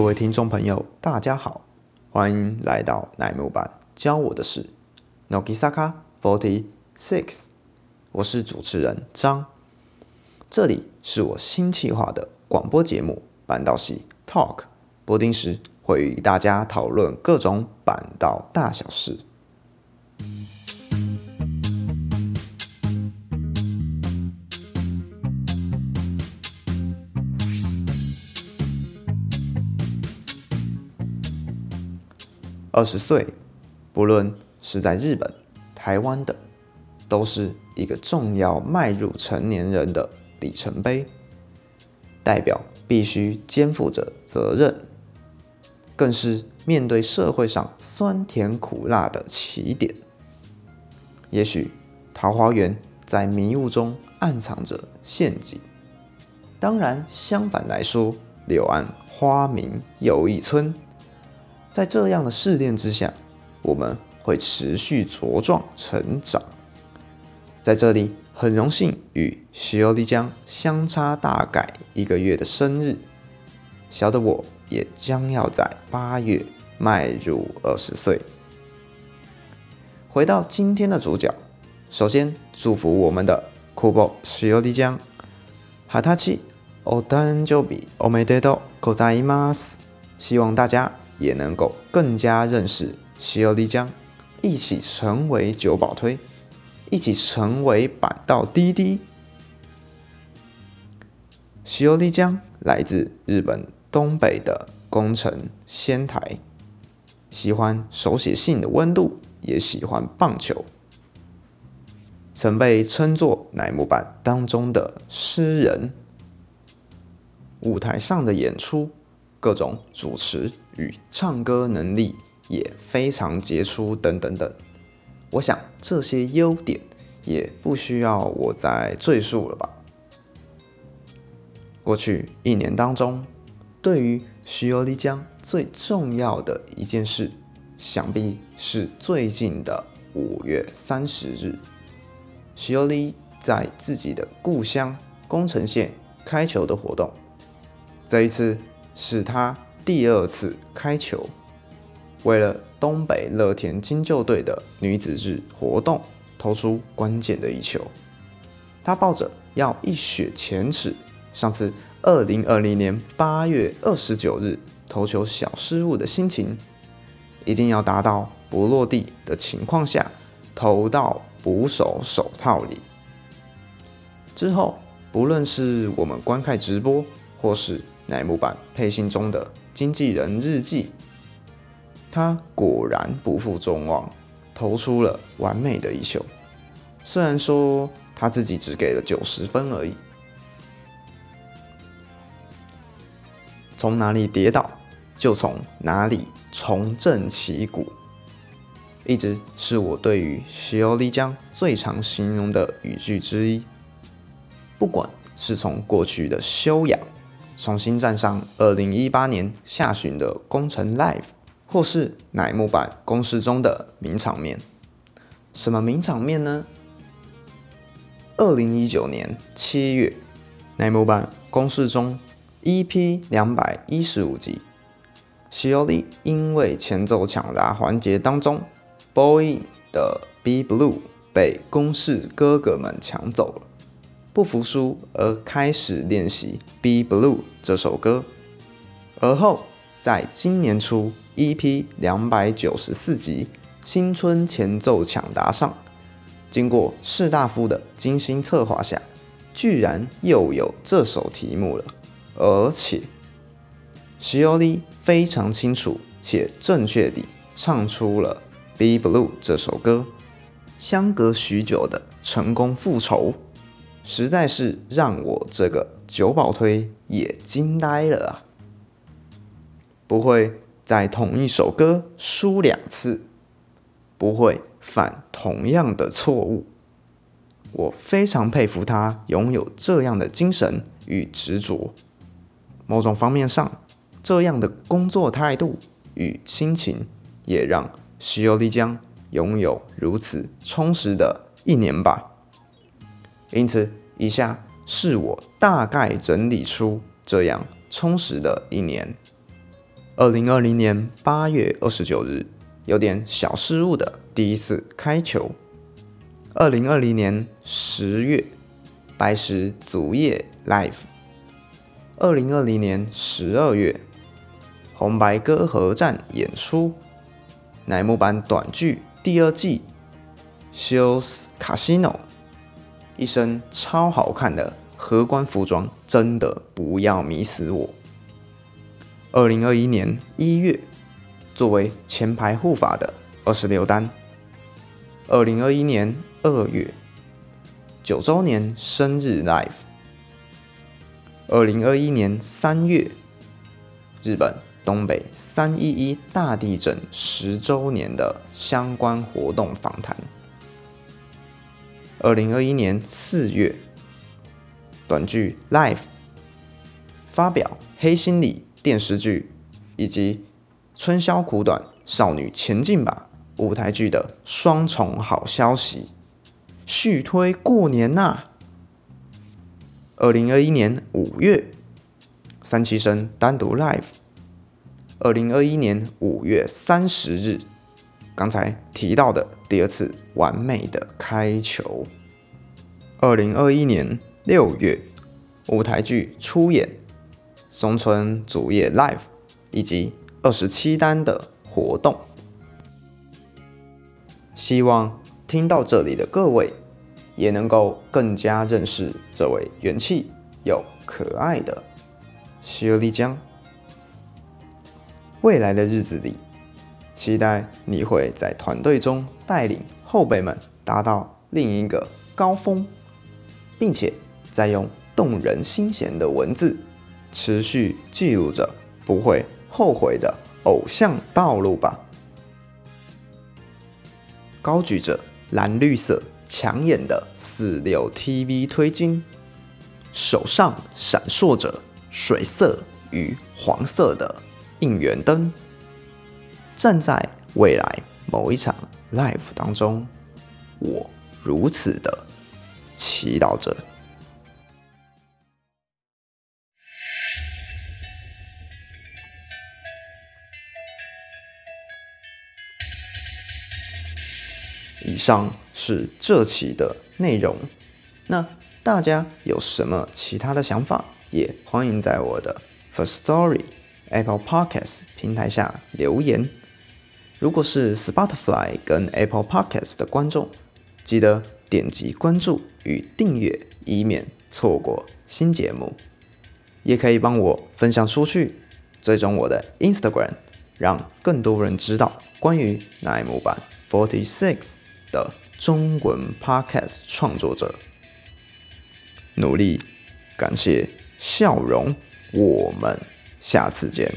各位听众朋友，大家好，欢迎来到奈木版教我的事，Nogisaka Forty Six，我是主持人张，这里是我新企划的广播节目板道系 Talk，播定时会与大家讨论各种板道大小事。二十岁，不论是在日本、台湾的，都是一个重要迈入成年人的里程碑，代表必须肩负着责任，更是面对社会上酸甜苦辣的起点。也许桃花源在迷雾中暗藏着陷阱，当然相反来说，柳暗花明又一村。在这样的试炼之下，我们会持续茁壮成长。在这里，很荣幸与徐欧丽江相差大概一个月的生日，小的我也将要在八月迈入二十岁。回到今天的主角，首先祝福我们的酷宝徐欧丽江，哈塔奇，お誕生日おめでとうございます。希望大家。 也能够更加认识西欧丽江，一起成为九保推，一起成为板道滴滴。西欧丽江来自日本东北的宫城仙台，喜欢手写信的温度，也喜欢棒球，曾被称作乃木坂当中的诗人。舞台上的演出。各种主持与唱歌能力也非常杰出，等等等。我想这些优点也不需要我再赘述了吧。过去一年当中，对于徐欧丽江最重要的一件事，想必是最近的五月三十日，徐欧丽在自己的故乡宫城县开球的活动。这一次。是他第二次开球，为了东北乐天金鹫队的女子日活动投出关键的一球。他抱着要一雪前耻，上次二零二零年八月二十九日投球小失误的心情，一定要达到不落地的情况下投到捕手手套里。之后，不论是我们观看直播，或是乃木坂配信中的经纪人日记，他果然不负众望，投出了完美的一球。虽然说他自己只给了九十分而已。从哪里跌倒，就从哪里重振旗鼓，一直是我对于西欧丽江最常形容的语句之一。不管是从过去的修养。重新站上二零一八年下旬的工程 Live，或是乃木坂公式中的名场面。什么名场面呢？二零一九年七月，乃木坂公式中 EP 两百一十五集，西欧利因为前奏抢答环节当中，Boy 的 Be Blue 被公式哥哥们抢走了。不服输而开始练习《Be Blue》这首歌，而后在今年初 EP 两百九十四集新春前奏抢答上，经过士大夫的精心策划下，居然又有这首题目了，而且石欧利非常清楚且正确地唱出了《Be Blue》这首歌，相隔许久的成功复仇。实在是让我这个九保推也惊呆了啊！不会在同一首歌输两次，不会犯同样的错误。我非常佩服他拥有这样的精神与执着。某种方面上，这样的工作态度与心情，也让石油丽江拥有如此充实的一年吧。因此，以下是我大概整理出这样充实的一年。二零二零年八月二十九日，有点小失误的第一次开球。二零二零年十月，白石足业 Live。二零二零年十二月，红白歌合战演出，乃木坂短剧第二季，Shows Casino，一身超好看的荷官服装，真的不要迷死我。二零二一年一月，作为前排护法的二十六单。二零二一年二月，九周年生日 live。二零二一年三月，日本东北三一一大地震十周年的相关活动访谈。二零二一年四月，短剧 live 发表黑心理。电视剧以及春宵苦短，少女前进吧舞台剧的双重好消息，续推过年呐！二零二一年五月，三七生单独 live。二零二一年五月三十日，刚才提到的第二次完美的开球。二零二一年六月，舞台剧出演。松村主页 Live 以及二十七单的活动，希望听到这里的各位也能够更加认识这位元气又可爱的西欧丽江。未来的日子里，期待你会在团队中带领后辈们达到另一个高峰，并且再用动人心弦的文字。持续记录着不会后悔的偶像道路吧。高举着蓝绿色抢眼的四六 TV 推金，手上闪烁着水色与黄色的应援灯，站在未来某一场 live 当中，我如此的祈祷着。以上是这期的内容。那大家有什么其他的想法，也欢迎在我的 First Story Apple Podcast 平台下留言。如果是 Spotify 跟 Apple Podcasts 的观众，记得点击关注与订阅，以免错过新节目。也可以帮我分享出去，追踪我的 Instagram，让更多人知道关于奈木版 Forty Six。的中文 Podcast 创作者，努力，感谢笑容，我们下次见。